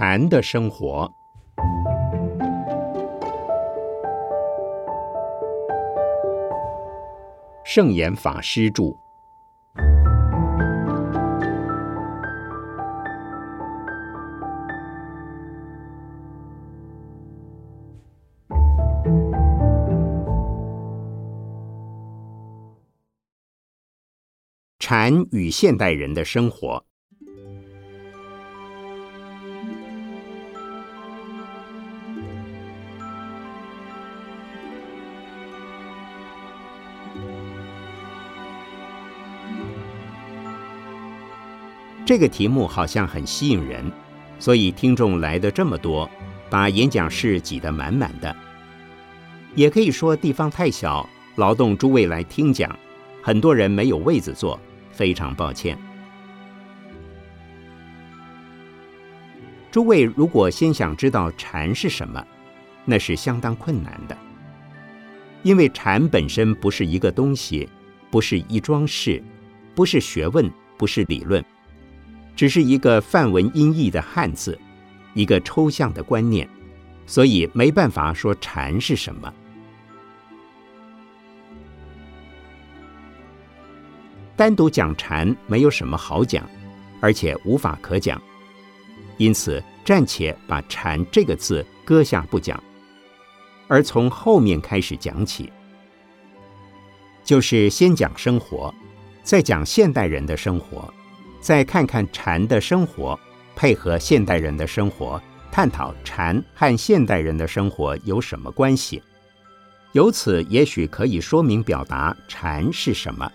禅的生活，圣严法师著。禅与现代人的生活。这个题目好像很吸引人，所以听众来的这么多，把演讲室挤得满满的。也可以说地方太小，劳动诸位来听讲，很多人没有位子坐，非常抱歉。诸位如果先想知道禅是什么，那是相当困难的，因为禅本身不是一个东西，不是一桩事，不是学问，不是理论。只是一个梵文音译的汉字，一个抽象的观念，所以没办法说禅是什么。单独讲禅没有什么好讲，而且无法可讲，因此暂且把禅这个字搁下不讲，而从后面开始讲起，就是先讲生活，再讲现代人的生活。再看看禅的生活，配合现代人的生活，探讨禅和现代人的生活有什么关系？由此也许可以说明表达禅是什么。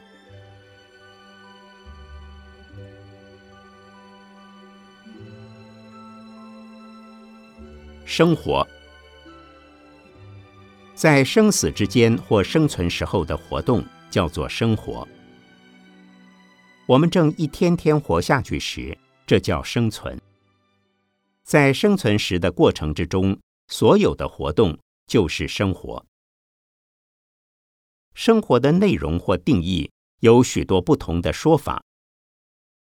生活在生死之间或生存时候的活动叫做生活。我们正一天天活下去时，这叫生存。在生存时的过程之中，所有的活动就是生活。生活的内容或定义有许多不同的说法，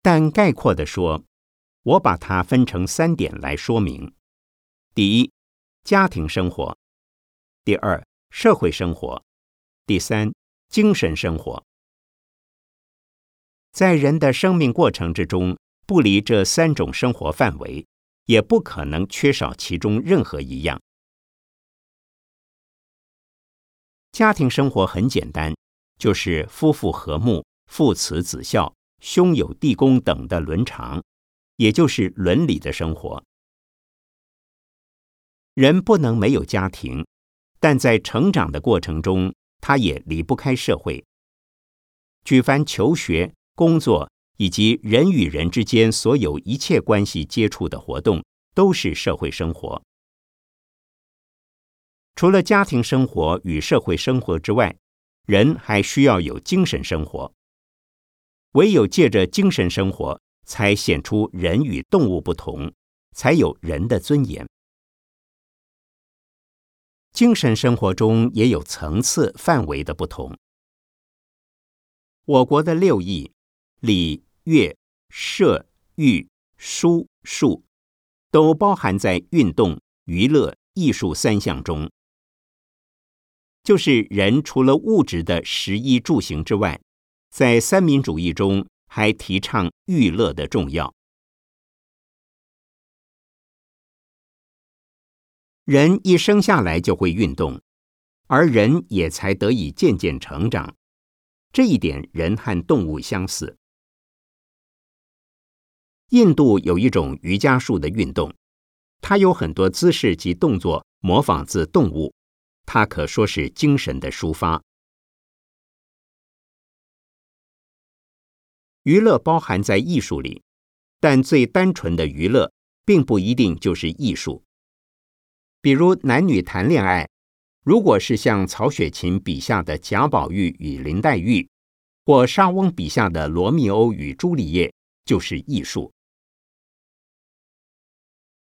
但概括的说，我把它分成三点来说明：第一，家庭生活；第二，社会生活；第三，精神生活。在人的生命过程之中，不离这三种生活范围，也不可能缺少其中任何一样。家庭生活很简单，就是夫妇和睦、父慈子孝、兄友弟恭等的伦常，也就是伦理的生活。人不能没有家庭，但在成长的过程中，他也离不开社会。举凡求学。工作以及人与人之间所有一切关系接触的活动，都是社会生活。除了家庭生活与社会生活之外，人还需要有精神生活。唯有借着精神生活，才显出人与动物不同，才有人的尊严。精神生活中也有层次范围的不同。我国的六艺。礼、乐、射、御、书、数，都包含在运动、娱乐、艺术三项中。就是人除了物质的食衣住行之外，在三民主义中还提倡娱乐的重要。人一生下来就会运动，而人也才得以渐渐成长。这一点，人和动物相似。印度有一种瑜伽术的运动，它有很多姿势及动作模仿自动物，它可说是精神的抒发。娱乐包含在艺术里，但最单纯的娱乐并不一定就是艺术。比如男女谈恋爱，如果是像曹雪芹笔下的贾宝玉与林黛玉，或莎翁笔下的罗密欧与朱丽叶，就是艺术。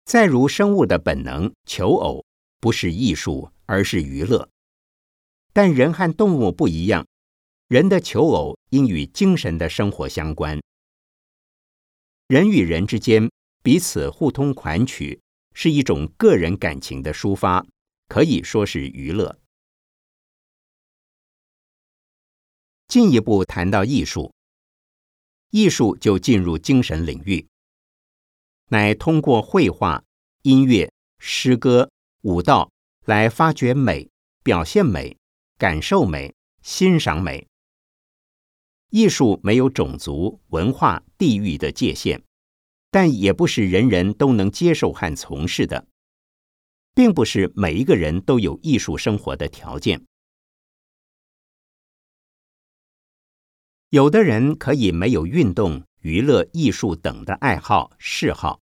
再如生物的本能求偶，不是艺术，而是娱乐。但人和动物不一样，人的求偶应与精神的生活相关。人与人之间彼此互通款曲，是一种个人感情的抒发，可以说是娱乐。进一步谈到艺术，艺术就进入精神领域，乃通过绘画、音乐、诗歌、舞蹈来发掘美、表现美、感受美、欣赏美。艺术没有种族、文化、地域的界限，但也不是人人都能接受和从事的，并不是每一个人都有艺术生活的条件。有的人可以没有运动、娱乐、艺术等的爱好嗜好，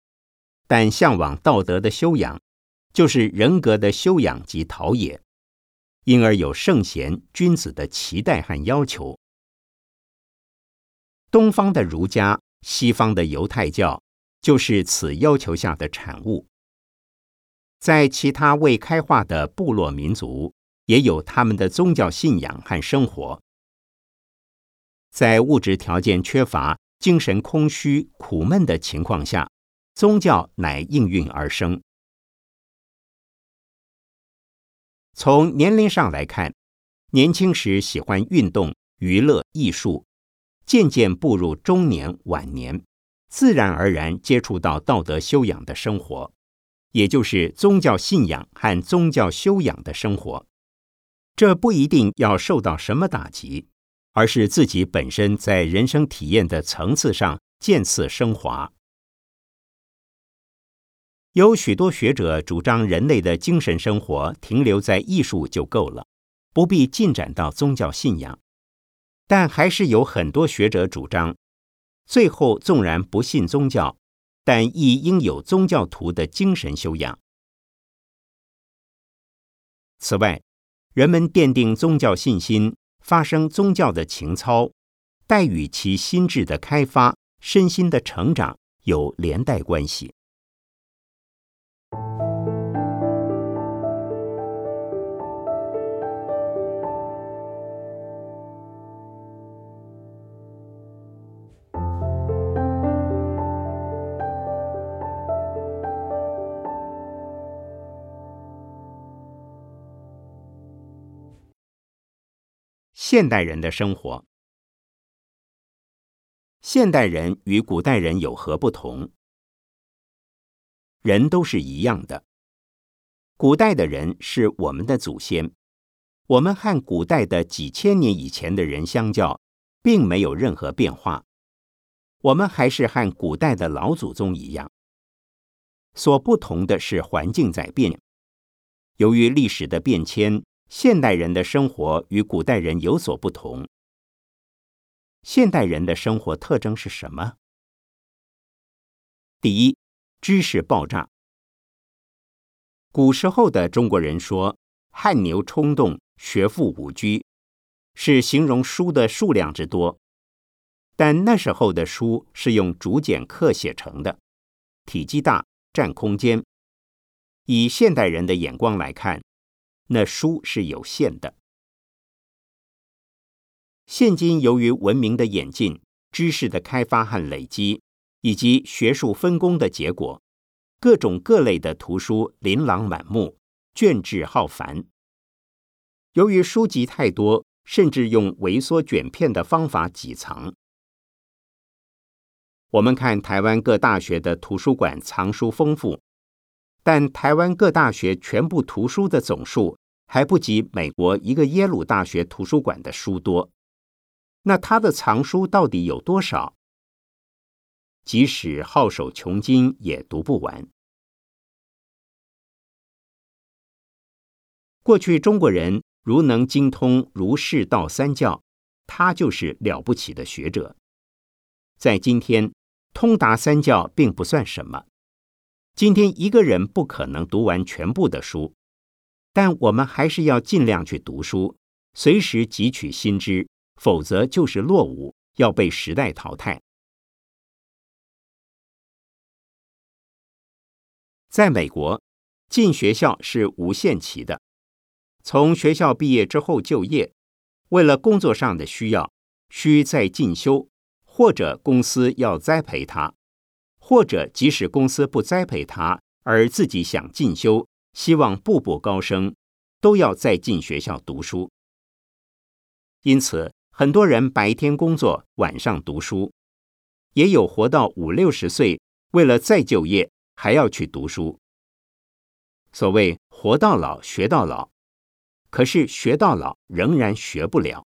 但向往道德的修养，就是人格的修养及陶冶，因而有圣贤君子的期待和要求。东方的儒家、西方的犹太教，就是此要求下的产物。在其他未开化的部落民族，也有他们的宗教信仰和生活。在物质条件缺乏、精神空虚、苦闷的情况下，宗教乃应运而生。从年龄上来看，年轻时喜欢运动、娱乐、艺术，渐渐步入中年、晚年，自然而然接触到道德修养的生活，也就是宗教信仰和宗教修养的生活。这不一定要受到什么打击。而是自己本身在人生体验的层次上渐次升华。有许多学者主张，人类的精神生活停留在艺术就够了，不必进展到宗教信仰。但还是有很多学者主张，最后纵然不信宗教，但亦应有宗教徒的精神修养。此外，人们奠定宗教信心。发生宗教的情操，待与其心智的开发、身心的成长有连带关系。现代人的生活，现代人与古代人有何不同？人都是一样的。古代的人是我们的祖先，我们和古代的几千年以前的人相较，并没有任何变化。我们还是和古代的老祖宗一样。所不同的是环境在变，由于历史的变迁。现代人的生活与古代人有所不同。现代人的生活特征是什么？第一，知识爆炸。古时候的中国人说“汗牛充栋，学富五车”，是形容书的数量之多。但那时候的书是用竹简刻写成的，体积大，占空间。以现代人的眼光来看。那书是有限的。现今由于文明的演进、知识的开发和累积，以及学术分工的结果，各种各类的图书琳琅满目，卷帙浩繁。由于书籍太多，甚至用微缩卷片的方法挤藏。我们看台湾各大学的图书馆藏书丰富。但台湾各大学全部图书的总数还不及美国一个耶鲁大学图书馆的书多，那他的藏书到底有多少？即使好手穷经也读不完。过去中国人如能精通儒释道三教，他就是了不起的学者。在今天，通达三教并不算什么。今天一个人不可能读完全部的书，但我们还是要尽量去读书，随时汲取新知，否则就是落伍，要被时代淘汰。在美国，进学校是无限期的，从学校毕业之后就业，为了工作上的需要，需再进修，或者公司要栽培他。或者即使公司不栽培他，而自己想进修，希望步步高升，都要再进学校读书。因此，很多人白天工作，晚上读书，也有活到五六十岁，为了再就业还要去读书。所谓“活到老，学到老”，可是学到老仍然学不了。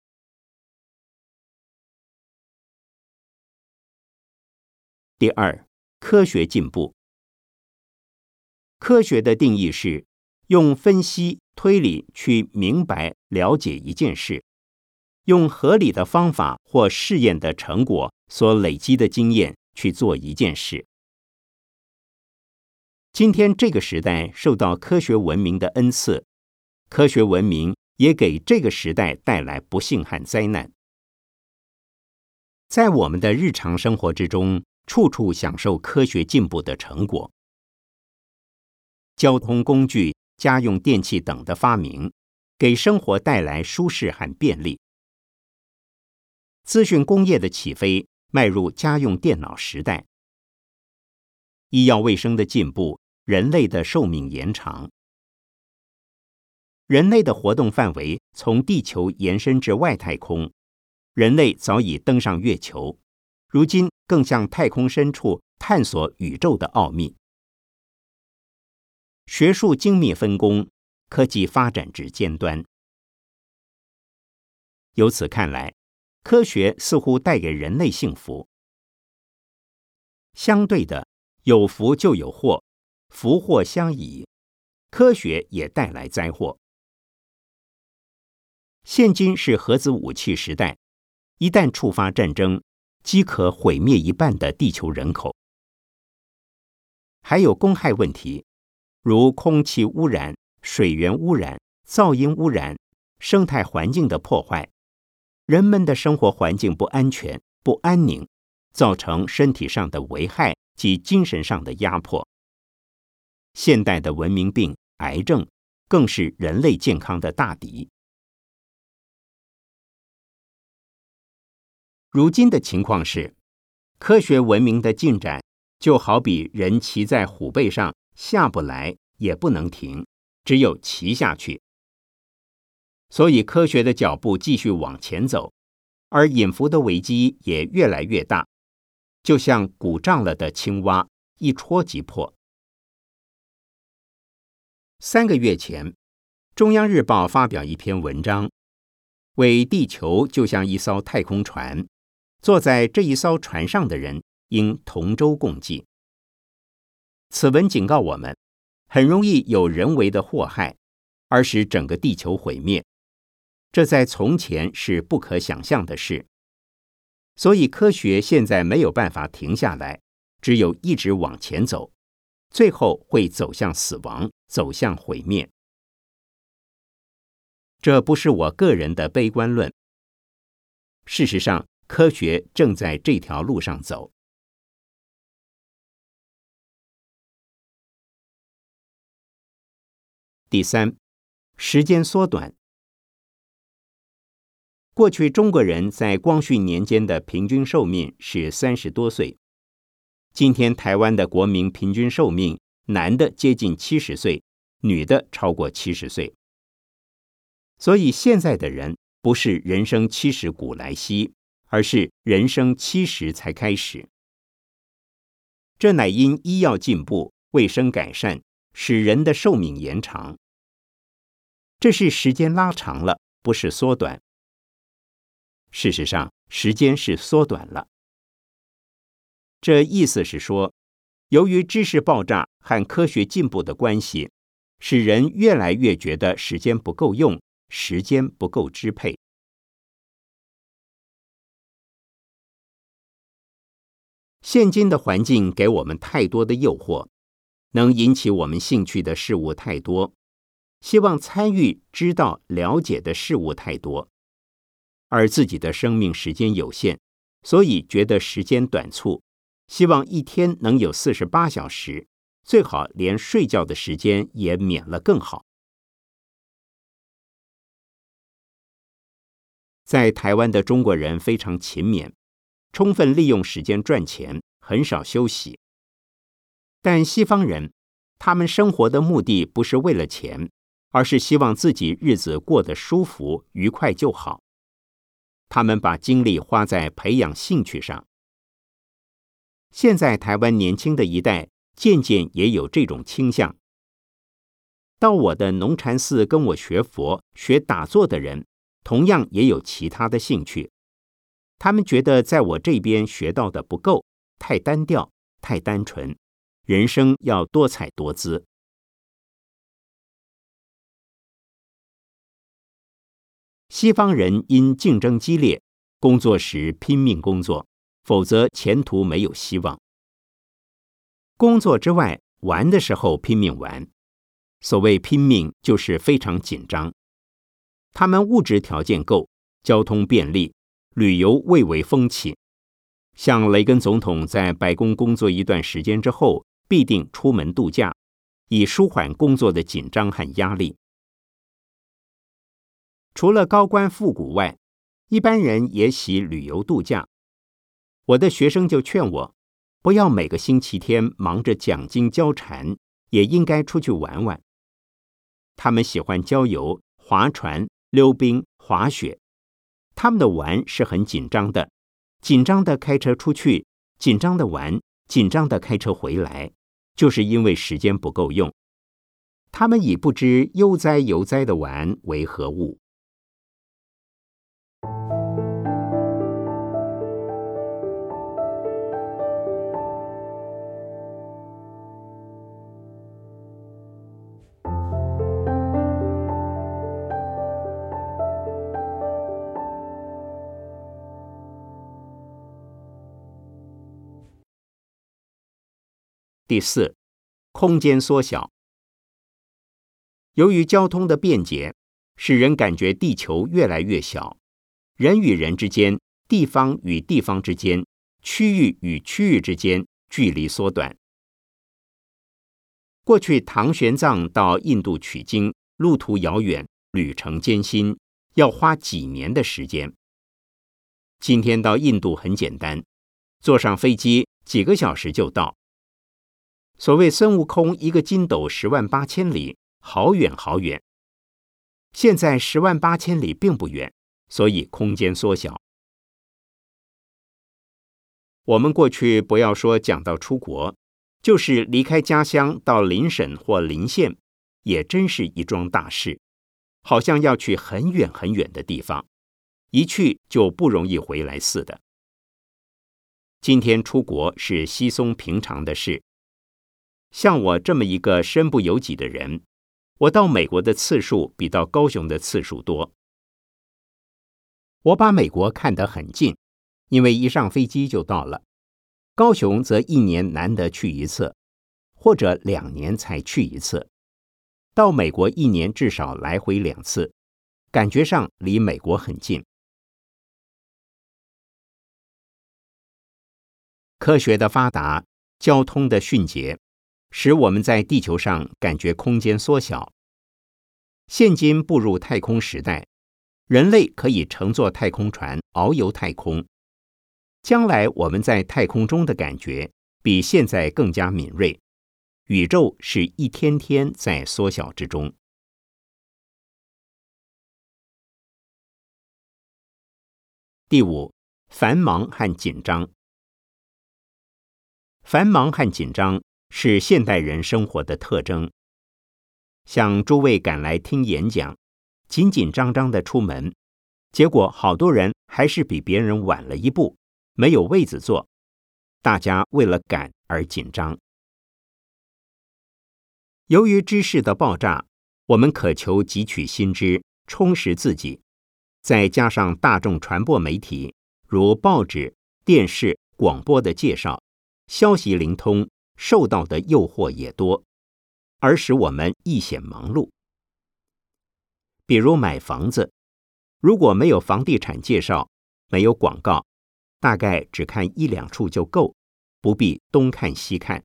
第二，科学进步。科学的定义是用分析推理去明白了解一件事，用合理的方法或试验的成果所累积的经验去做一件事。今天这个时代受到科学文明的恩赐，科学文明也给这个时代带来不幸和灾难。在我们的日常生活之中，处处享受科学进步的成果。交通工具、家用电器等的发明，给生活带来舒适和便利。资讯工业的起飞，迈入家用电脑时代。医药卫生的进步。人类的寿命延长，人类的活动范围从地球延伸至外太空，人类早已登上月球，如今更向太空深处探索宇宙的奥秘。学术精密分工，科技发展至尖端。由此看来，科学似乎带给人类幸福。相对的，有福就有祸。福祸相倚，科学也带来灾祸。现今是核子武器时代，一旦触发战争，即可毁灭一半的地球人口。还有公害问题，如空气污染、水源污染、噪音污染、生态环境的破坏，人们的生活环境不安全、不安宁，造成身体上的危害及精神上的压迫。现代的文明病，癌症更是人类健康的大敌。如今的情况是，科学文明的进展就好比人骑在虎背上，下不来也不能停，只有骑下去。所以，科学的脚步继续往前走，而隐伏的危机也越来越大，就像鼓胀了的青蛙，一戳即破。三个月前，《中央日报》发表一篇文章，为地球就像一艘太空船，坐在这一艘船上的人应同舟共济。此文警告我们，很容易有人为的祸害，而使整个地球毁灭。这在从前是不可想象的事，所以科学现在没有办法停下来，只有一直往前走。最后会走向死亡，走向毁灭。这不是我个人的悲观论。事实上，科学正在这条路上走。第三，时间缩短。过去中国人在光绪年间的平均寿命是三十多岁。今天台湾的国民平均寿命，男的接近七十岁，女的超过七十岁。所以现在的人不是人生七十古来稀，而是人生七十才开始。这乃因医药进步、卫生改善，使人的寿命延长。这是时间拉长了，不是缩短。事实上，时间是缩短了。这意思是说，由于知识爆炸和科学进步的关系，使人越来越觉得时间不够用，时间不够支配。现今的环境给我们太多的诱惑，能引起我们兴趣的事物太多，希望参与、知道、了解的事物太多，而自己的生命时间有限，所以觉得时间短促。希望一天能有四十八小时，最好连睡觉的时间也免了更好。在台湾的中国人非常勤勉，充分利用时间赚钱，很少休息，但西方人，他们生活的目的不是为了钱，而是希望自己日子过得舒服、愉快就好。他们把精力花在培养兴趣上。现在台湾年轻的一代渐渐也有这种倾向。到我的农禅寺跟我学佛、学打坐的人，同样也有其他的兴趣。他们觉得在我这边学到的不够，太单调、太单纯，人生要多彩多姿。西方人因竞争激烈，工作时拼命工作，否则前途没有希望。工作之外，玩的时候拼命玩。所谓拼命，就是非常紧张。他们物质条件够，交通便利，旅游蔚为风气。像雷根总统在白宫工作一段时间之后，必定出门度假，以舒缓工作的紧张和压力。除了高官复古外，一般人也喜旅游度假。我的学生就劝我，不要每个星期天忙着讲经教禅，也应该出去玩玩。他们喜欢郊游、划船、溜冰、滑雪。他们的玩是很紧张的，紧张的开车出去，紧张的玩，紧张的开车回来，就是因为时间不够用。他们已不知悠哉悠哉的玩为何物。第四，空间缩小。由于交通的便捷，使人感觉地球越来越小，人与人之间、地方与地方之间、区域与区域之间距离缩短。过去唐玄奘到印度取经，路途遥远，旅程艰辛，要花几年的时间。今天到印度很简单，坐上飞机几个小时就到。所谓孙悟空一个筋斗十万八千里，好远好远。现在十万八千里并不远，所以空间缩小。我们过去不要说讲到出国，就是离开家乡到邻省或邻县，也真是一桩大事，好像要去很远很远的地方，一去就不容易回来似的。今天出国是稀松平常的事。像我这么一个身不由己的人，我到美国的次数比到高雄的次数多。我把美国看得很近，因为一上飞机就到了；高雄则一年难得去一次，或者两年才去一次。到美国一年至少来回两次，感觉上离美国很近。科学的发达，交通的迅捷。使我们在地球上感觉空间缩小。现今步入太空时代，人类可以乘坐太空船遨游太空。将来我们在太空中的感觉比现在更加敏锐。宇宙是一天天在缩小之中。第五，繁忙和紧张。繁忙和紧张。是现代人生活的特征。像诸位赶来听演讲，紧紧张张的出门，结果好多人还是比别人晚了一步，没有位子坐。大家为了赶而紧张。由于知识的爆炸，我们渴求汲取新知，充实自己。再加上大众传播媒体，如报纸、电视、广播的介绍，消息灵通。受到的诱惑也多，而使我们一显忙碌。比如买房子，如果没有房地产介绍，没有广告，大概只看一两处就够，不必东看西看。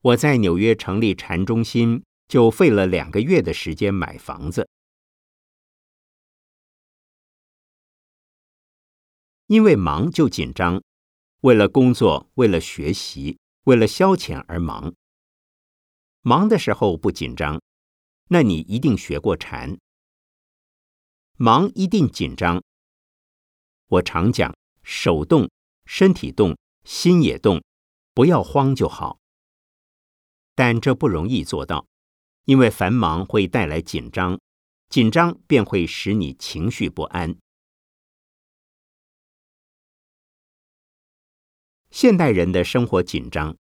我在纽约成立禅中心，就费了两个月的时间买房子，因为忙就紧张。为了工作，为了学习，为了消遣而忙。忙的时候不紧张，那你一定学过禅。忙一定紧张。我常讲，手动，身体动，心也动，不要慌就好。但这不容易做到，因为繁忙会带来紧张，紧张便会使你情绪不安。现代人的生活紧张，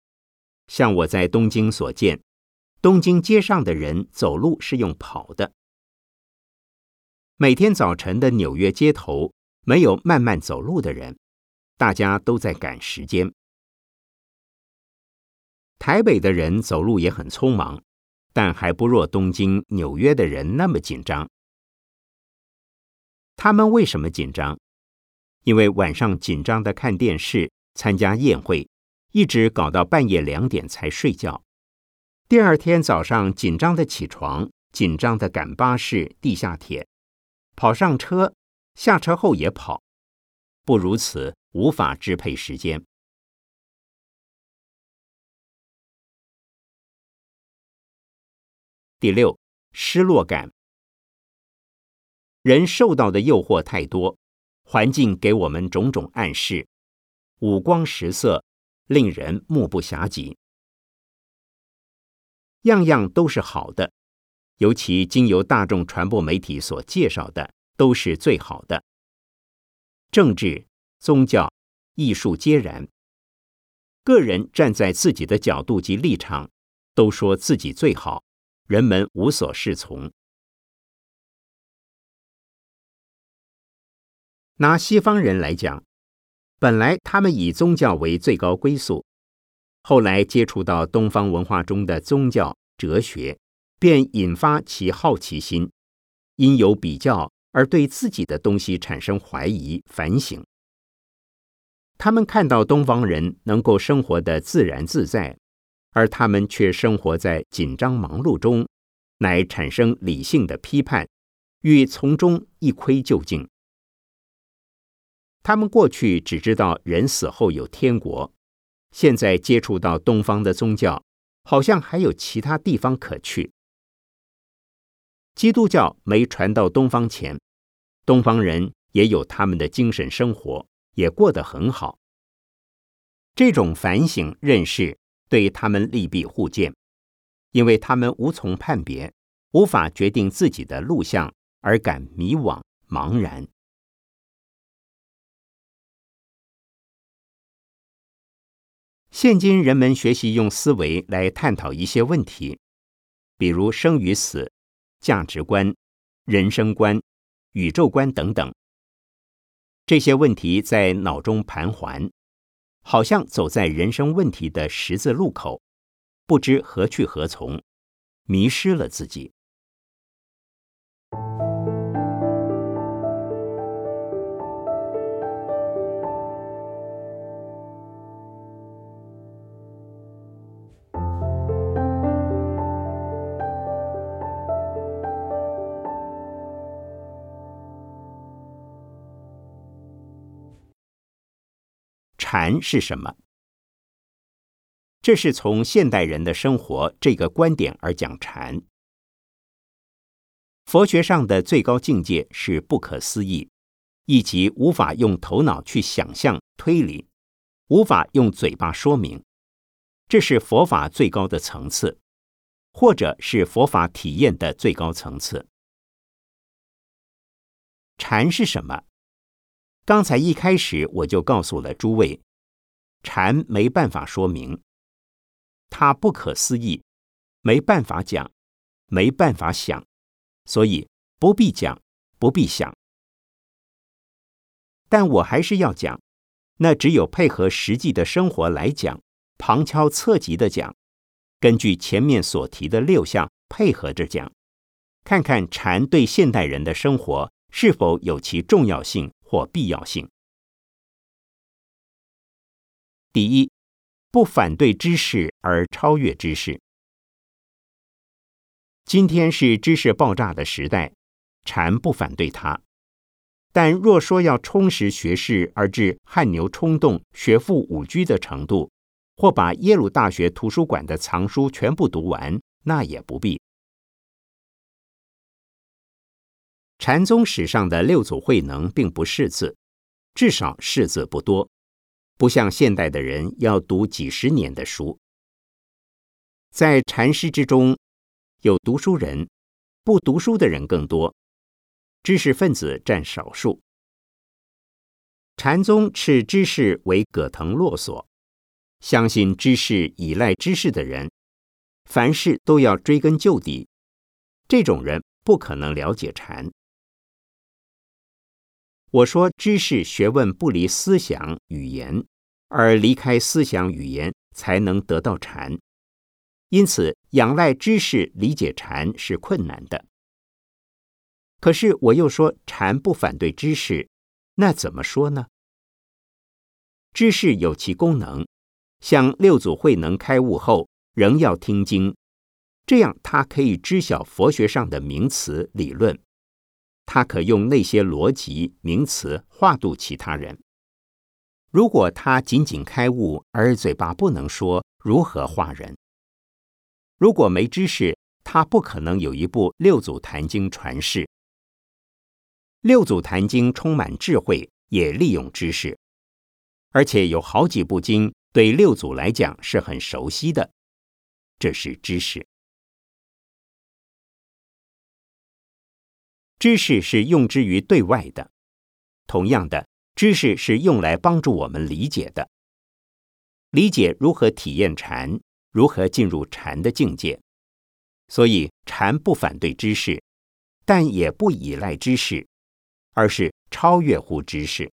像我在东京所见，东京街上的人走路是用跑的。每天早晨的纽约街头没有慢慢走路的人，大家都在赶时间。台北的人走路也很匆忙，但还不若东京、纽约的人那么紧张。他们为什么紧张？因为晚上紧张的看电视、参加宴会，一直搞到半夜两点才睡觉。第二天早上紧张的起床，紧张的赶巴士、地下铁。跑上车，下车后也跑，不如此无法支配时间。第六，失落感。人受到的诱惑太多，环境给我们种种暗示，五光十色，令人目不暇接，样样都是好的。尤其经由大众传播媒体所介绍的，都是最好的。政治、宗教、艺术皆然。个人站在自己的角度及立场，都说自己最好，人们无所适从。拿西方人来讲，本来他们以宗教为最高归宿，后来接触到东方文化中的宗教哲学。便引发其好奇心，因有比较而对自己的东西产生怀疑、反省。他们看到东方人能够生活的自然自在，而他们却生活在紧张忙碌中，乃产生理性的批判，欲从中一窥究竟。他们过去只知道人死后有天国，现在接触到东方的宗教，好像还有其他地方可去。基督教没传到东方前，东方人也有他们的精神生活，也过得很好。这种反省认识对他们利弊互见，因为他们无从判别，无法决定自己的路向，而感迷惘茫然。现今人们学习用思维来探讨一些问题，比如生与死。价值观、人生观、宇宙观等等，这些问题在脑中盘桓，好像走在人生问题的十字路口，不知何去何从，迷失了自己。禅是什么？这是从现代人的生活这个观点而讲禅。佛学上的最高境界是不可思议，以及无法用头脑去想象推理，无法用嘴巴说明。这是佛法最高的层次，或者是佛法体验的最高层次。禅是什么？刚才一开始我就告诉了诸位，禅没办法说明，它不可思议，没办法讲，没办法想，所以不必讲，不必想。但我还是要讲，那只有配合实际的生活来讲，旁敲侧击的讲，根据前面所提的六项配合着讲，看看禅对现代人的生活是否有其重要性。或必要性。第一，不反对知识而超越知识。今天是知识爆炸的时代，禅不反对它，但若说要充实学识而至汗牛充栋、学富五车的程度，或把耶鲁大学图书馆的藏书全部读完，那也不必。禅宗史上的六祖慧能并不识字，至少识字不多，不像现代的人要读几十年的书。在禅师之中，有读书人，不读书的人更多，知识分子占少数。禅宗斥知识为葛藤络索，相信知识、依赖知识的人，凡事都要追根究底。这种人不可能了解禅。我说，知识学问不离思想语言，而离开思想语言才能得到禅。因此，仰赖知识理解禅是困难的。可是我又说，禅不反对知识，那怎么说呢？知识有其功能，像六祖慧能开悟后仍要听经，这样他可以知晓佛学上的名词理论。他可用那些逻辑名词化度其他人。如果他仅仅开悟而嘴巴不能说，如何化人？如果没知识，他不可能有一部《六祖坛经》传世。《六祖坛经》充满智慧，也利用知识，而且有好几部经对六祖来讲是很熟悉的，这是知识。知识是用之于对外的，同样的，知识是用来帮助我们理解的，理解如何体验禅，如何进入禅的境界。所以，禅不反对知识，但也不依赖知识，而是超越乎知识。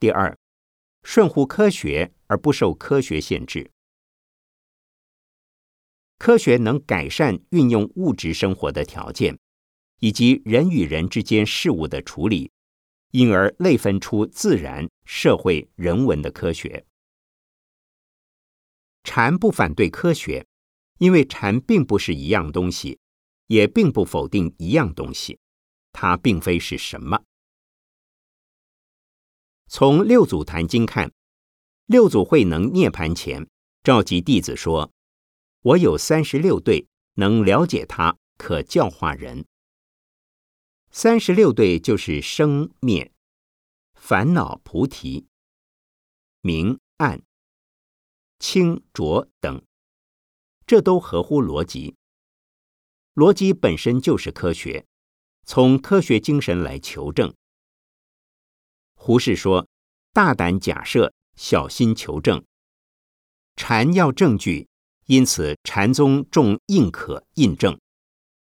第二，顺乎科学而不受科学限制。科学能改善运用物质生活的条件，以及人与人之间事物的处理，因而类分出自然、社会、人文的科学。禅不反对科学，因为禅并不是一样东西，也并不否定一样东西，它并非是什么。从六祖坛经看，六祖慧能涅盘前召集弟子说。我有三十六对，能了解他，可教化人。三十六对就是生灭、烦恼、菩提、明暗、清浊等，这都合乎逻辑。逻辑本身就是科学，从科学精神来求证。胡适说：“大胆假设，小心求证。禅要证据。”因此，禅宗重印可印证，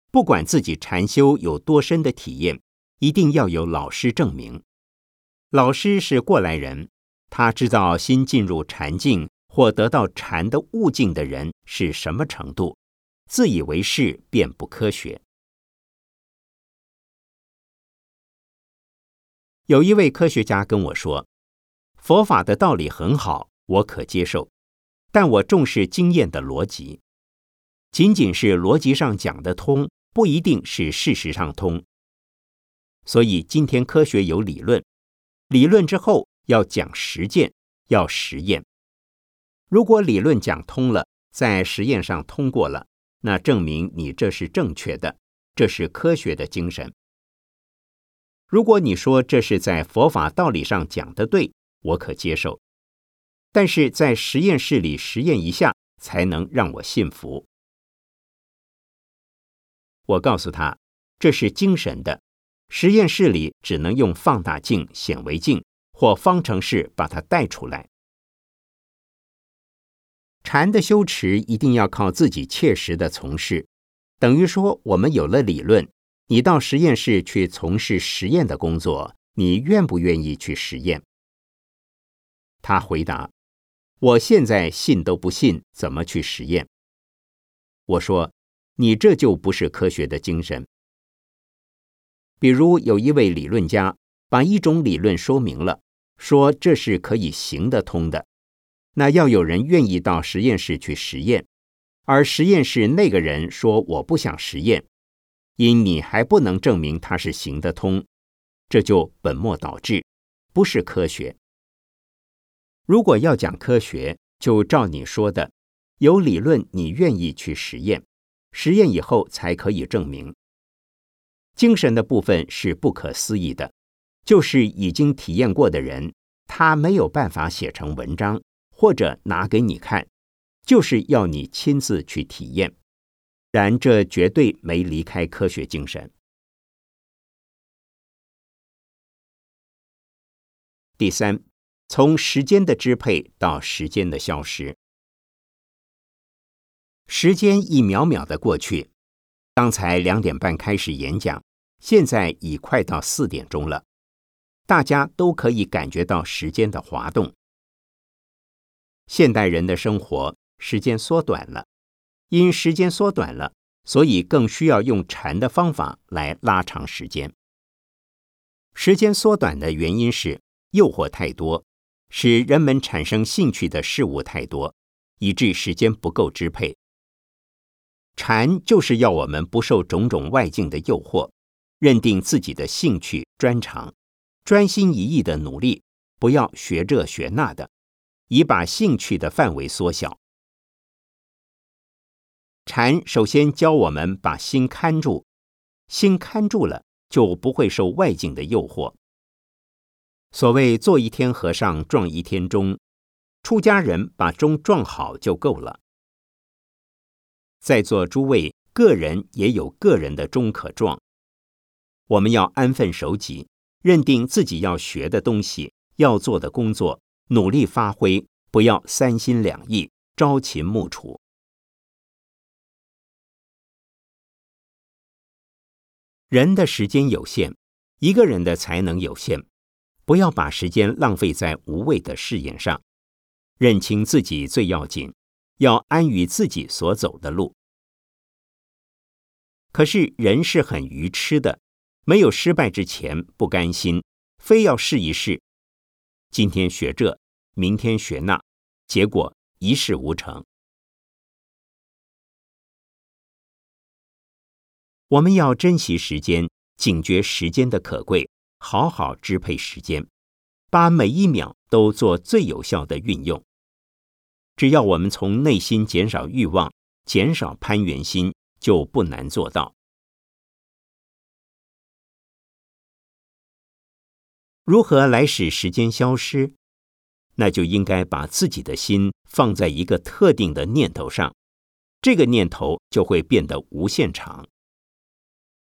不管自己禅修有多深的体验，一定要有老师证明。老师是过来人，他知道新进入禅境或得到禅的悟境的人是什么程度，自以为是便不科学。有一位科学家跟我说：“佛法的道理很好，我可接受。”但我重视经验的逻辑，仅仅是逻辑上讲得通，不一定是事实上通。所以今天科学有理论，理论之后要讲实践，要实验。如果理论讲通了，在实验上通过了，那证明你这是正确的，这是科学的精神。如果你说这是在佛法道理上讲的对，我可接受。但是在实验室里实验一下，才能让我信服。我告诉他，这是精神的，实验室里只能用放大镜、显微镜或方程式把它带出来。禅的修持一定要靠自己切实的从事，等于说我们有了理论，你到实验室去从事实验的工作，你愿不愿意去实验？他回答。我现在信都不信，怎么去实验？我说，你这就不是科学的精神。比如有一位理论家把一种理论说明了，说这是可以行得通的，那要有人愿意到实验室去实验，而实验室那个人说我不想实验，因你还不能证明它是行得通，这就本末倒置，不是科学。如果要讲科学，就照你说的，有理论你愿意去实验，实验以后才可以证明。精神的部分是不可思议的，就是已经体验过的人，他没有办法写成文章或者拿给你看，就是要你亲自去体验。然这绝对没离开科学精神。第三，从时间的支配到时间的消失，时间一秒秒的过去。刚才两点半开始演讲，现在已快到四点钟了，大家都可以感觉到时间的滑动。现代人的生活时间缩短了，因时间缩短了，所以更需要用禅的方法来拉长时间。时间缩短的原因是。诱惑太多，使人们产生兴趣的事物太多，以致时间不够支配。禅就是要我们不受种种外境的诱惑，认定自己的兴趣专长，专心一意的努力，不要学这学那的，以把兴趣的范围缩小。禅首先教我们把心看住，心看住了，就不会受外境的诱惑。所谓做一天和尚撞一天钟，出家人把钟撞好就够了。在座诸位个人也有个人的钟可撞，我们要安分守己，认定自己要学的东西、要做的工作，努力发挥，不要三心两意、朝秦暮楚。人的时间有限，一个人的才能有限。不要把时间浪费在无谓的试验上，认清自己最要紧，要安于自己所走的路。可是人是很愚痴的，没有失败之前不甘心，非要试一试。今天学这，明天学那，结果一事无成。我们要珍惜时间，警觉时间的可贵。好好支配时间，把每一秒都做最有效的运用。只要我们从内心减少欲望，减少攀缘心，就不难做到。如何来使时间消失？那就应该把自己的心放在一个特定的念头上，这个念头就会变得无限长。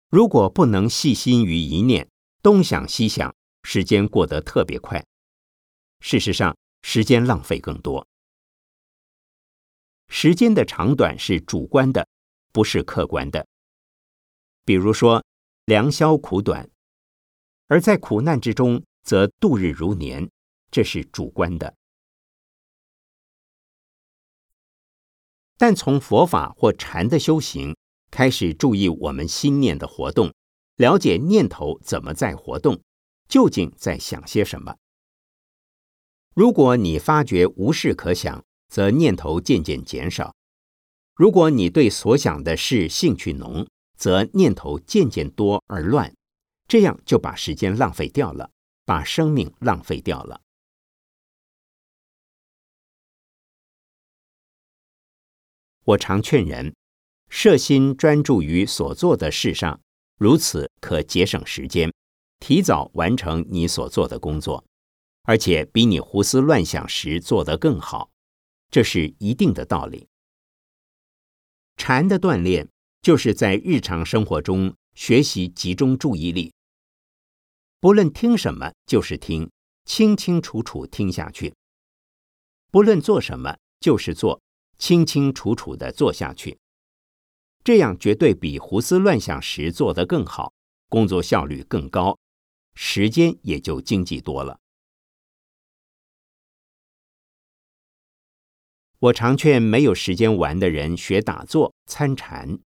如果不能细心于一念，东想西想，时间过得特别快。事实上，时间浪费更多。时间的长短是主观的，不是客观的。比如说，良宵苦短，而在苦难之中，则度日如年，这是主观的。但从佛法或禅的修行开始，注意我们心念的活动。了解念头怎么在活动，究竟在想些什么。如果你发觉无事可想，则念头渐渐减少；如果你对所想的事兴趣浓，则念头渐渐多而乱。这样就把时间浪费掉了，把生命浪费掉了。我常劝人，摄心专注于所做的事上。如此可节省时间，提早完成你所做的工作，而且比你胡思乱想时做得更好，这是一定的道理。禅的锻炼就是在日常生活中学习集中注意力，不论听什么就是听，清清楚楚听下去；不论做什么就是做，清清楚楚的做下去。这样绝对比胡思乱想时做得更好，工作效率更高，时间也就经济多了。我常劝没有时间玩的人学打坐、参禅，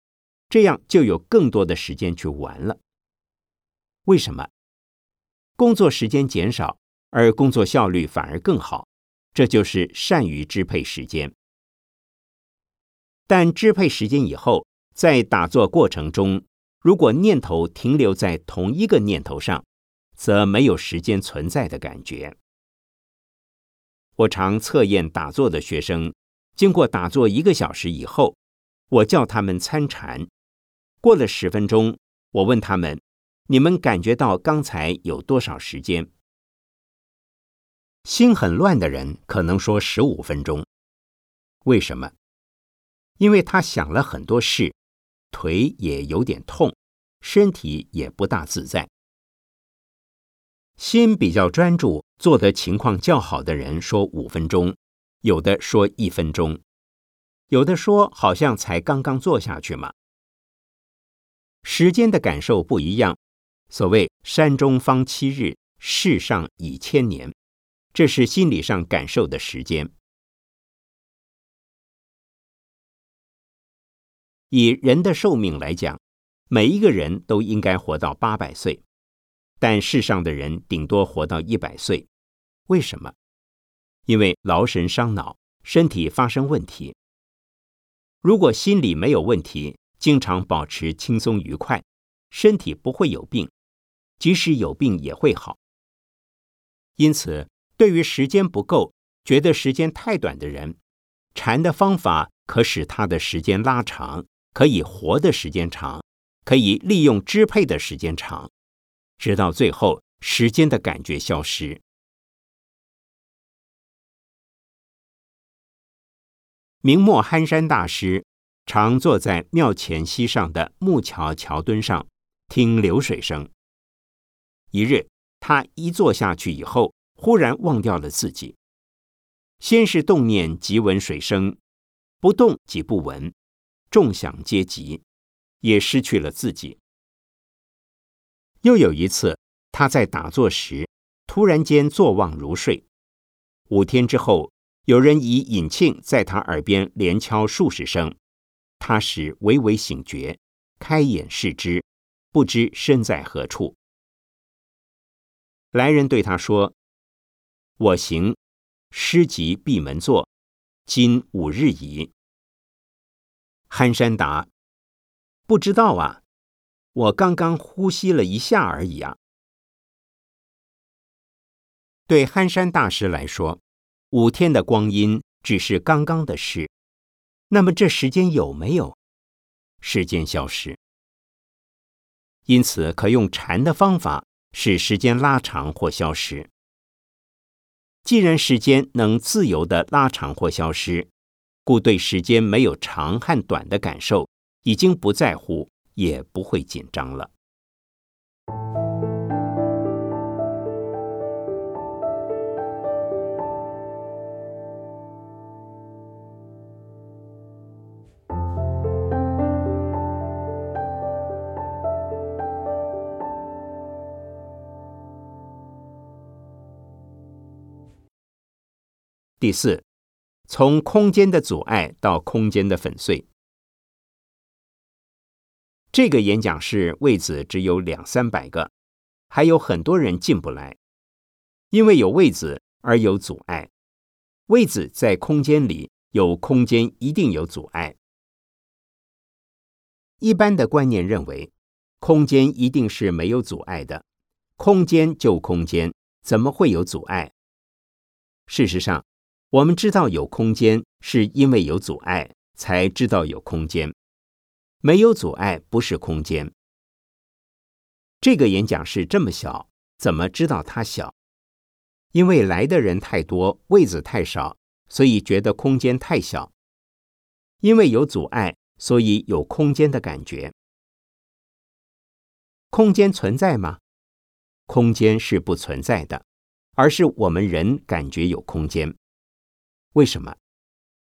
这样就有更多的时间去玩了。为什么？工作时间减少，而工作效率反而更好，这就是善于支配时间。但支配时间以后，在打坐过程中，如果念头停留在同一个念头上，则没有时间存在的感觉。我常测验打坐的学生，经过打坐一个小时以后，我叫他们参禅。过了十分钟，我问他们：“你们感觉到刚才有多少时间？”心很乱的人可能说十五分钟。为什么？因为他想了很多事，腿也有点痛，身体也不大自在。心比较专注、做的情况较好的人说五分钟，有的说一分钟，有的说好像才刚刚坐下去嘛。时间的感受不一样。所谓“山中方七日，世上已千年”，这是心理上感受的时间。以人的寿命来讲，每一个人都应该活到八百岁。但世上的人顶多活到一百岁，为什么？因为劳神伤脑，身体发生问题。如果心里没有问题，经常保持轻松愉快，身体不会有病，即使有病也会好。因此，对于时间不够、觉得时间太短的人，禅的方法可使他的时间拉长，可以活的时间长，可以利用支配的时间长。直到最后，时间的感觉消失。明末憨山大师常坐在庙前溪上的木桥桥墩上听流水声。一日，他一坐下去以后，忽然忘掉了自己。先是动念即闻水声，不动即不闻，众享皆急，也失去了自己。又有一次，他在打坐时，突然间坐忘如睡。五天之后，有人以引磬在他耳边连敲数十声，他时微微醒觉，开眼视之，不知身在何处。来人对他说：“我行，师即闭门坐，今五日矣。”憨山答：“不知道啊。”我刚刚呼吸了一下而已啊！对憨山大师来说，五天的光阴只是刚刚的事。那么这时间有没有？时间消失。因此，可用禅的方法使时间拉长或消失。既然时间能自由的拉长或消失，故对时间没有长和短的感受，已经不在乎。也不会紧张了。第四，从空间的阻碍到空间的粉碎。这个演讲室位子只有两三百个，还有很多人进不来，因为有位子而有阻碍。位子在空间里，有空间一定有阻碍。一般的观念认为，空间一定是没有阻碍的，空间就空间，怎么会有阻碍？事实上，我们知道有空间，是因为有阻碍，才知道有空间。没有阻碍不是空间。这个演讲室这么小，怎么知道它小？因为来的人太多，位子太少，所以觉得空间太小。因为有阻碍，所以有空间的感觉。空间存在吗？空间是不存在的，而是我们人感觉有空间。为什么？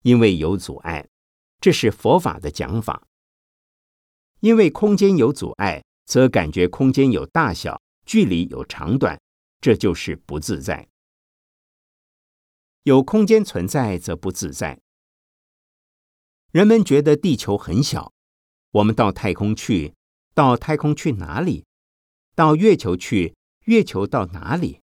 因为有阻碍。这是佛法的讲法。因为空间有阻碍，则感觉空间有大小、距离有长短，这就是不自在。有空间存在，则不自在。人们觉得地球很小，我们到太空去，到太空去哪里？到月球去，月球到哪里？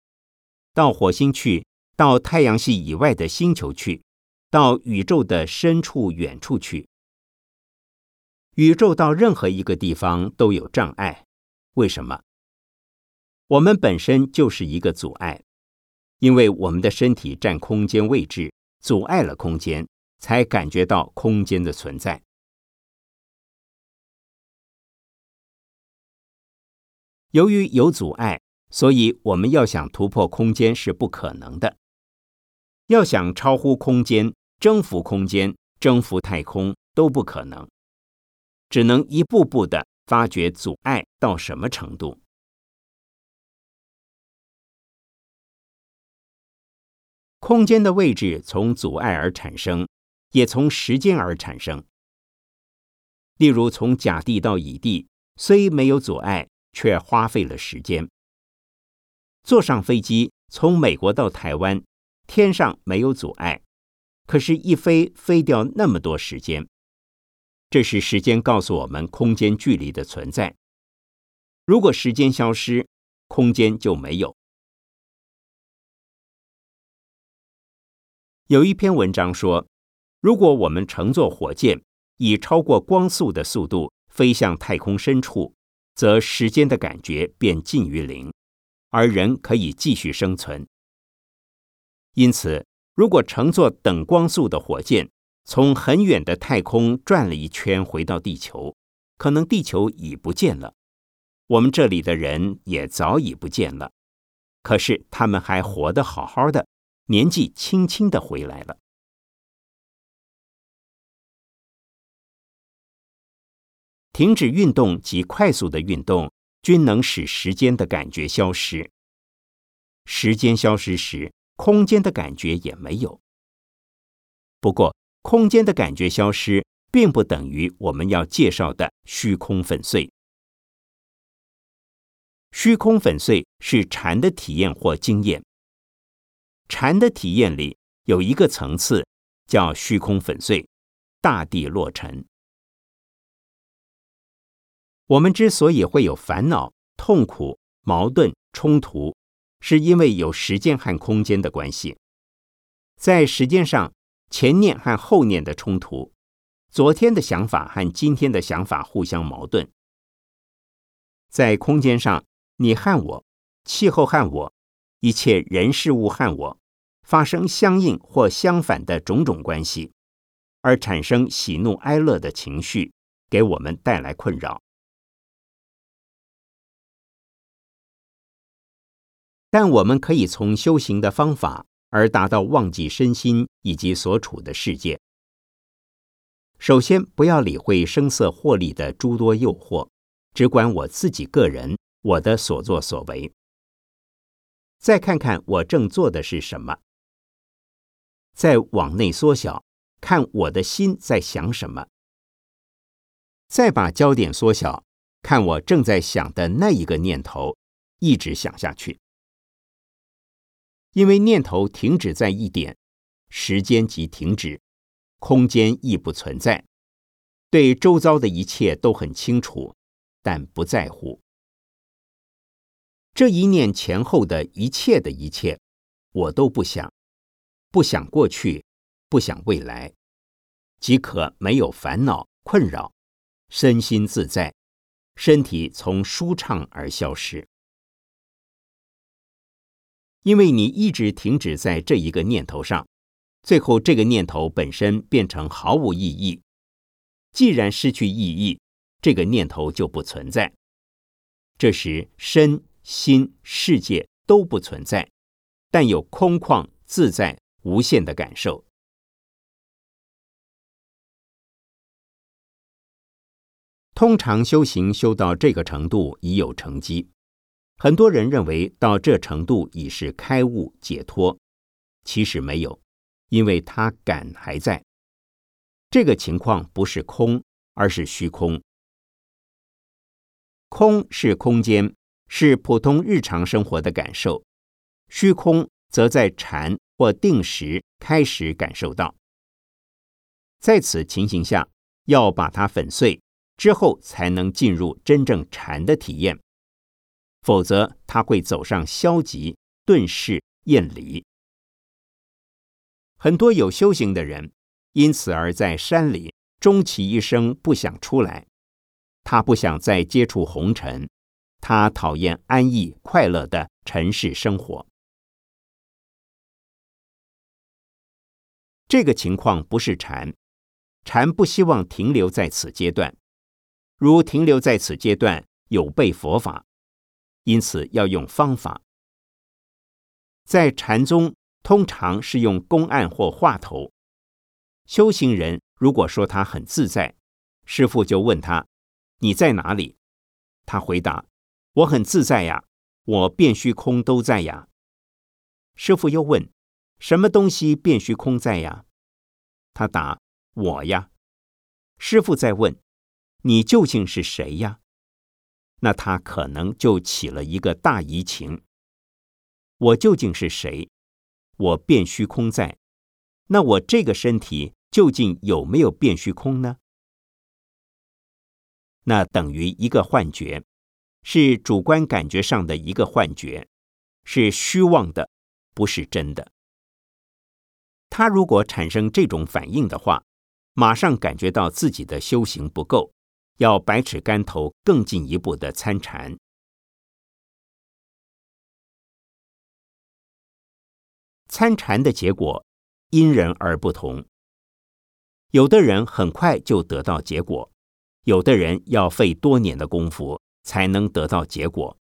到火星去，到太阳系以外的星球去，到宇宙的深处、远处去。宇宙到任何一个地方都有障碍，为什么？我们本身就是一个阻碍，因为我们的身体占空间位置，阻碍了空间，才感觉到空间的存在。由于有阻碍，所以我们要想突破空间是不可能的。要想超乎空间、征服空间、征服太空都不可能，只能一步步的发掘阻碍到什么程度。空间的位置从阻碍而产生，也从时间而产生。例如，从甲地到乙地，虽没有阻碍，却花费了时间。坐上飞机从美国到台湾，天上没有阻碍，可是，一飞飞掉那么多时间。这是时间告诉我们空间距离的存在。如果时间消失，空间就没有。有一篇文章说，如果我们乘坐火箭以超过光速的速度飞向太空深处，则时间的感觉便近于零，而人可以继续生存。因此，如果乘坐等光速的火箭从很远的太空转了一圈回到地球，可能地球已不见了，我们这里的人也早已不见了，可是他们还活得好好的。年纪轻轻的回来了。停止运动及快速的运动均能使时间的感觉消失。时间消失时，空间的感觉也没有。不过，空间的感觉消失，并不等于我们要介绍的虚空粉碎。虚空粉碎是禅的体验或经验。禅的体验里有一个层次，叫虚空粉碎，大地落尘。我们之所以会有烦恼、痛苦、矛盾、冲突，是因为有时间和空间的关系。在时间上，前念和后念的冲突，昨天的想法和今天的想法互相矛盾；在空间上，你和我，气候和我。一切人事物和我发生相应或相反的种种关系，而产生喜怒哀乐的情绪，给我们带来困扰。但我们可以从修行的方法而达到忘记身心以及所处的世界。首先，不要理会声色获利的诸多诱惑，只管我自己个人我的所作所为。再看看我正做的是什么，再往内缩小，看我的心在想什么。再把焦点缩小，看我正在想的那一个念头，一直想下去。因为念头停止在一点，时间即停止，空间亦不存在，对周遭的一切都很清楚，但不在乎。这一念前后的一切的一切，我都不想，不想过去，不想未来，即可没有烦恼困扰，身心自在，身体从舒畅而消失。因为你一直停止在这一个念头上，最后这个念头本身变成毫无意义。既然失去意义，这个念头就不存在。这时身。心、世界都不存在，但有空旷、自在、无限的感受。通常修行修到这个程度已有成绩，很多人认为到这程度已是开悟解脱，其实没有，因为他感还在。这个情况不是空，而是虚空。空是空间。是普通日常生活的感受，虚空则在禅或定时开始感受到。在此情形下，要把它粉碎之后，才能进入真正禅的体验，否则他会走上消极、顿世、厌离。很多有修行的人，因此而在山里终其一生不想出来，他不想再接触红尘。他讨厌安逸快乐的尘世生活。这个情况不是禅，禅不希望停留在此阶段。如停留在此阶段，有悖佛法，因此要用方法。在禅宗，通常是用公案或话头。修行人如果说他很自在，师傅就问他：“你在哪里？”他回答：“我很自在呀，我变虚空都在呀。”师傅又问：“什么东西变虚空在呀？”他答：“我呀。”师傅再问：“你究竟是谁呀？”那他可能就起了一个大疑情：我究竟是谁？我变虚空在，那我这个身体？究竟有没有变虚空呢？那等于一个幻觉，是主观感觉上的一个幻觉，是虚妄的，不是真的。他如果产生这种反应的话，马上感觉到自己的修行不够，要百尺竿头更进一步的参禅。参禅的结果因人而不同。有的人很快就得到结果，有的人要费多年的功夫才能得到结果。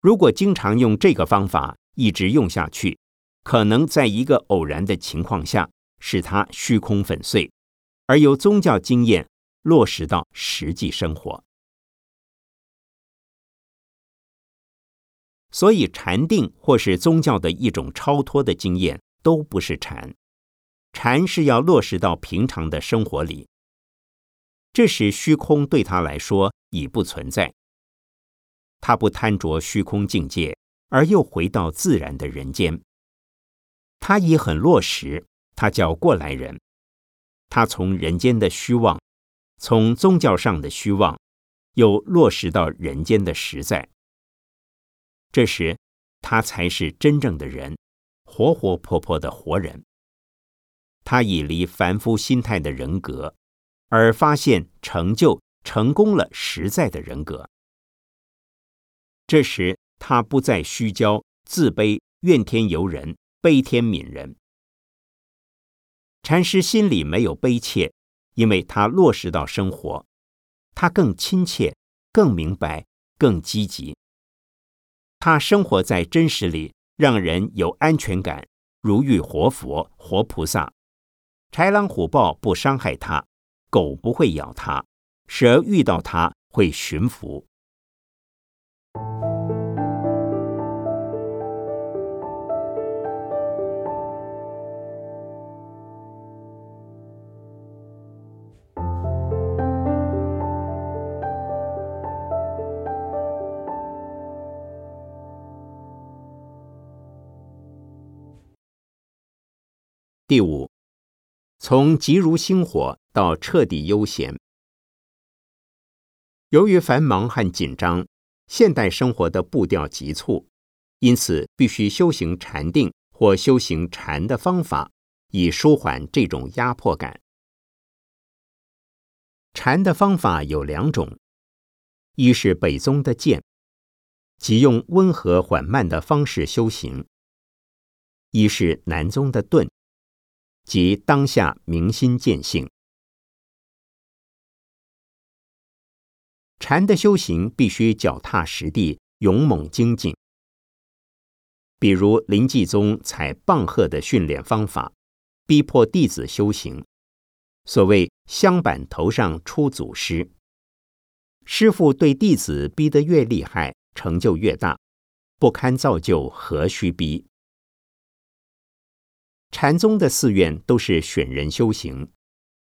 如果经常用这个方法一直用下去，可能在一个偶然的情况下使它虚空粉碎，而由宗教经验落实到实际生活。所以，禅定或是宗教的一种超脱的经验，都不是禅。禅是要落实到平常的生活里，这时虚空对他来说已不存在。他不贪着虚空境界，而又回到自然的人间。他已很落实，他叫过来人。他从人间的虚妄，从宗教上的虚妄，又落实到人间的实在。这时，他才是真正的人，活活泼泼的活人。他已离凡夫心态的人格，而发现成就成功了实在的人格。这时他不再虚骄、自卑、怨天尤人、悲天悯人。禅师心里没有悲切，因为它落实到生活，它更亲切、更明白、更积极。它生活在真实里，让人有安全感，如遇活佛、活菩萨。豺狼虎豹不伤害它，狗不会咬它，蛇遇到它会驯服。第五。从急如星火到彻底悠闲，由于繁忙和紧张，现代生活的步调急促，因此必须修行禅定或修行禅的方法，以舒缓这种压迫感。禅的方法有两种，一是北宗的渐，即用温和缓慢的方式修行；一是南宗的顿。即当下明心见性，禅的修行必须脚踏实地、勇猛精进。比如林济宗采棒喝的训练方法，逼迫弟子修行。所谓香板头上出祖师，师傅对弟子逼得越厉害，成就越大，不堪造就，何须逼？禅宗的寺院都是选人修行，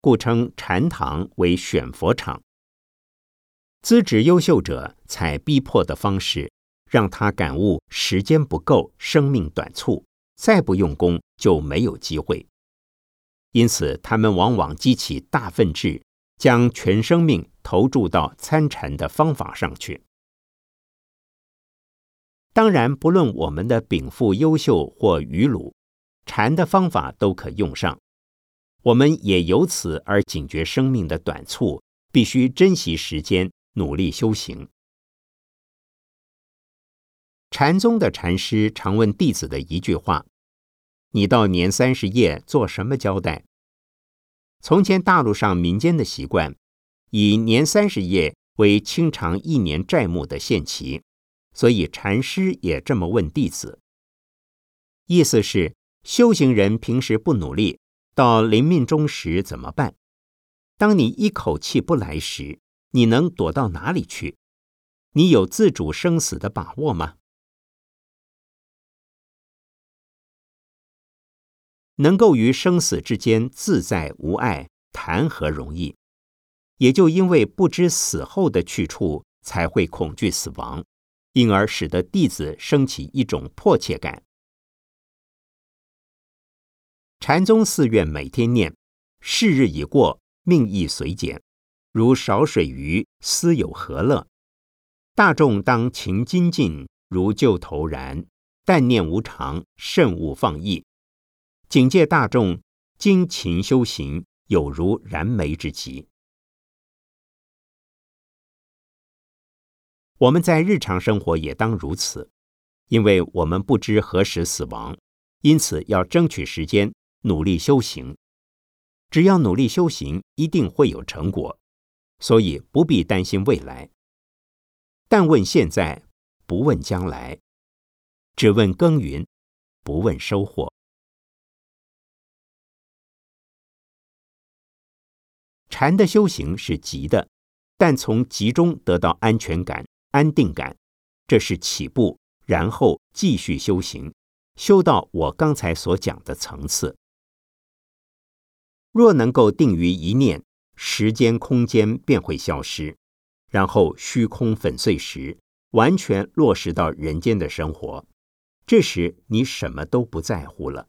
故称禅堂为选佛场。资质优秀者采逼迫的方式，让他感悟时间不够，生命短促，再不用功就没有机会。因此，他们往往激起大愤志，将全生命投注到参禅的方法上去。当然，不论我们的禀赋优秀或愚鲁。禅的方法都可用上，我们也由此而警觉生命的短促，必须珍惜时间，努力修行。禅宗的禅师常问弟子的一句话：“你到年三十夜做什么交代？”从前大陆上民间的习惯，以年三十夜为清偿一年债务的限期，所以禅师也这么问弟子。意思是，修行人平时不努力，到临命终时怎么办？当你一口气不来时，你能躲到哪里去？你有自主生死的把握吗？能够于生死之间自在无碍，谈何容易？也就因为不知死后的去处，才会恐惧死亡，因而使得弟子升起一种迫切感。禅宗寺院每天念：“是日已过，命亦随减，如少水鱼，斯有何乐？大众当勤精进，如旧头然。但念无常，慎勿放逸。”警戒大众精勤修行，有如燃眉之急。我们在日常生活也当如此，因为我们不知何时死亡，因此要争取时间，努力修行。只要努力修行，一定会有成果，所以不必担心未来。但问现在，不问将来，只问耕耘，不问收获。禅的修行是急的，但从急中得到安全感、安定感，这是起步，然后继续修行，修到我刚才所讲的层次。若能够定于一念，时间、空间便会消失，然后虚空粉碎时，完全落实到人间的生活。这时你什么都不在乎了，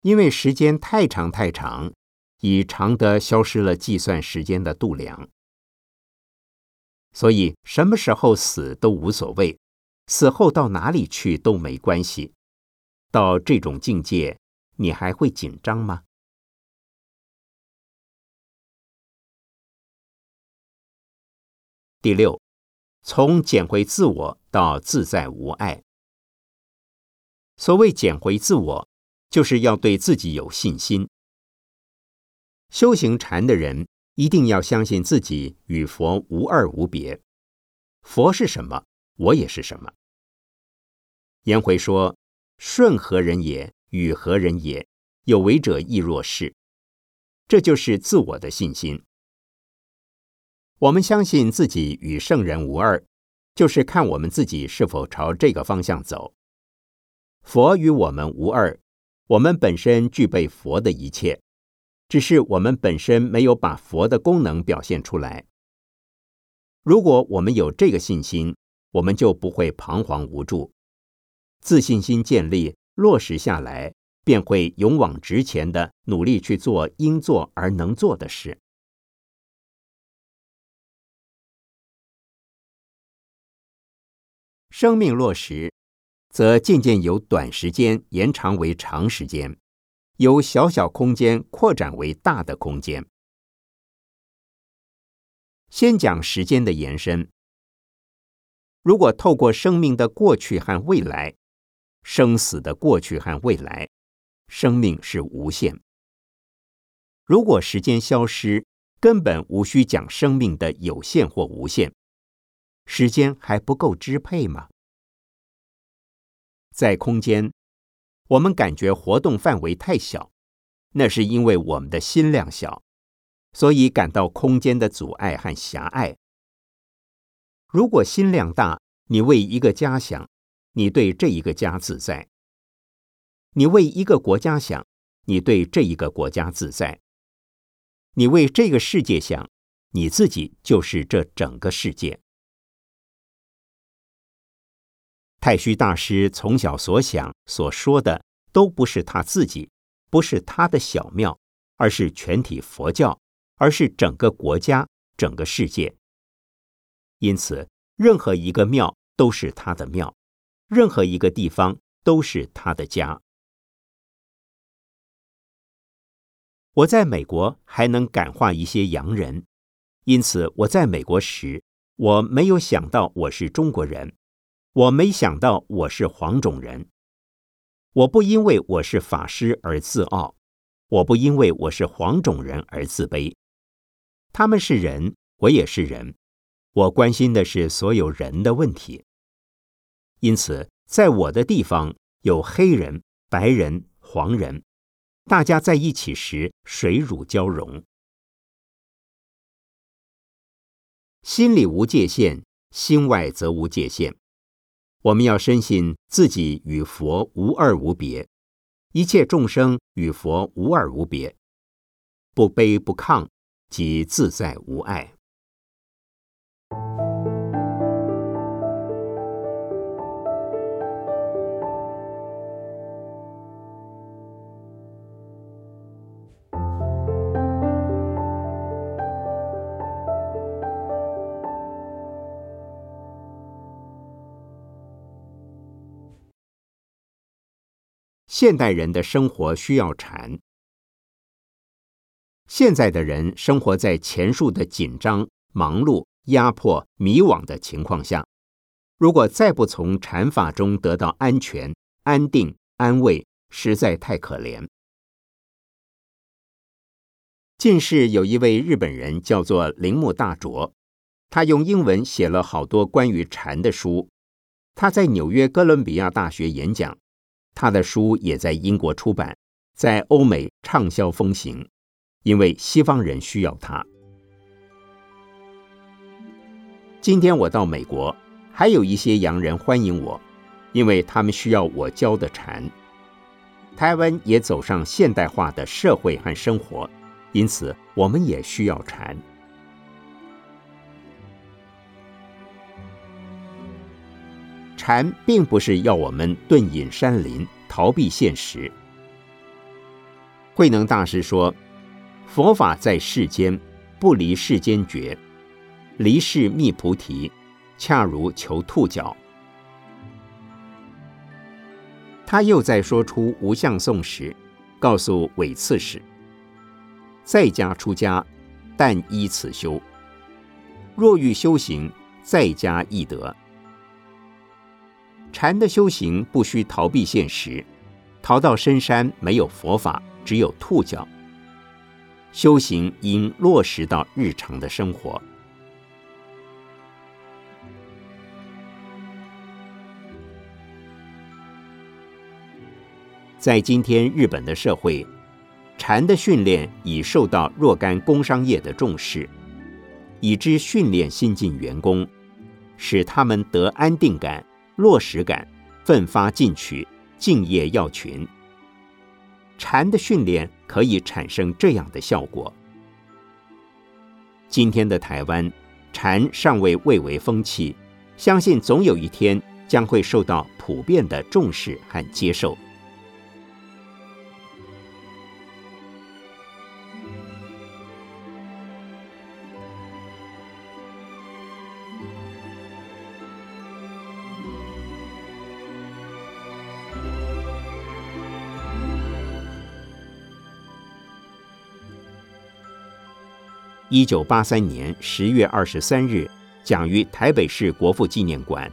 因为时间太长太长。已长得消失了计算时间的度量，所以什么时候死都无所谓，死后到哪里去都没关系。到这种境界，你还会紧张吗？第六，从捡回自我到自在无碍。所谓捡回自我，就是要对自己有信心。修行禅的人一定要相信自己与佛无二无别。佛是什么，我也是什么。颜回说：“顺何人也？与何人也？有为者亦若是。”这就是自我的信心。我们相信自己与圣人无二，就是看我们自己是否朝这个方向走。佛与我们无二，我们本身具备佛的一切。只是我们本身没有把佛的功能表现出来。如果我们有这个信心，我们就不会彷徨无助。自信心建立落实下来，便会勇往直前的努力去做应做而能做的事。生命落实，则渐渐由短时间延长为长时间。由小小空间扩展为大的空间。先讲时间的延伸。如果透过生命的过去和未来，生死的过去和未来，生命是无限。如果时间消失，根本无需讲生命的有限或无限。时间还不够支配吗？在空间。我们感觉活动范围太小，那是因为我们的心量小，所以感到空间的阻碍和狭隘。如果心量大，你为一个家想，你对这一个家自在；你为一个国家想，你对这一个国家自在；你为这个世界想，你自己就是这整个世界。太虚大师从小所想所说的，都不是他自己，不是他的小庙，而是全体佛教，而是整个国家、整个世界。因此，任何一个庙都是他的庙，任何一个地方都是他的家。我在美国还能感化一些洋人，因此我在美国时，我没有想到我是中国人。我没想到我是黄种人。我不因为我是法师而自傲，我不因为我是黄种人而自卑。他们是人，我也是人。我关心的是所有人的问题。因此，在我的地方有黑人、白人、黄人，大家在一起时水乳交融，心里无界限，心外则无界限。我们要深信自己与佛无二无别，一切众生与佛无二无别，不卑不亢，即自在无碍。现代人的生活需要禅。现在的人生活在前述的紧张、忙碌、压迫、迷惘的情况下，如果再不从禅法中得到安全、安定、安慰，实在太可怜。近世有一位日本人叫做铃木大拙，他用英文写了好多关于禅的书。他在纽约哥伦比亚大学演讲。他的书也在英国出版，在欧美畅销风行，因为西方人需要他。今天我到美国，还有一些洋人欢迎我，因为他们需要我教的禅。台湾也走上现代化的社会和生活，因此我们也需要禅。禅并不是要我们遁隐山林、逃避现实。慧能大师说：“佛法在世间，不离世间觉；离世觅菩提，恰如求兔角。”他又在说出无相颂时，告诉韦刺史：“在家出家，但依此修；若欲修行，在家易得。”禅的修行不需逃避现实，逃到深山没有佛法，只有兔脚。修行应落实到日常的生活。在今天日本的社会，禅的训练已受到若干工商业的重视，以之训练新进员工，使他们得安定感。落实感，奋发进取，敬业要群。禅的训练可以产生这样的效果。今天的台湾，禅尚未蔚为风气，相信总有一天将会受到普遍的重视和接受。一九八三年十月二十三日，讲于台北市国父纪念馆，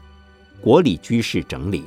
国礼居士整理。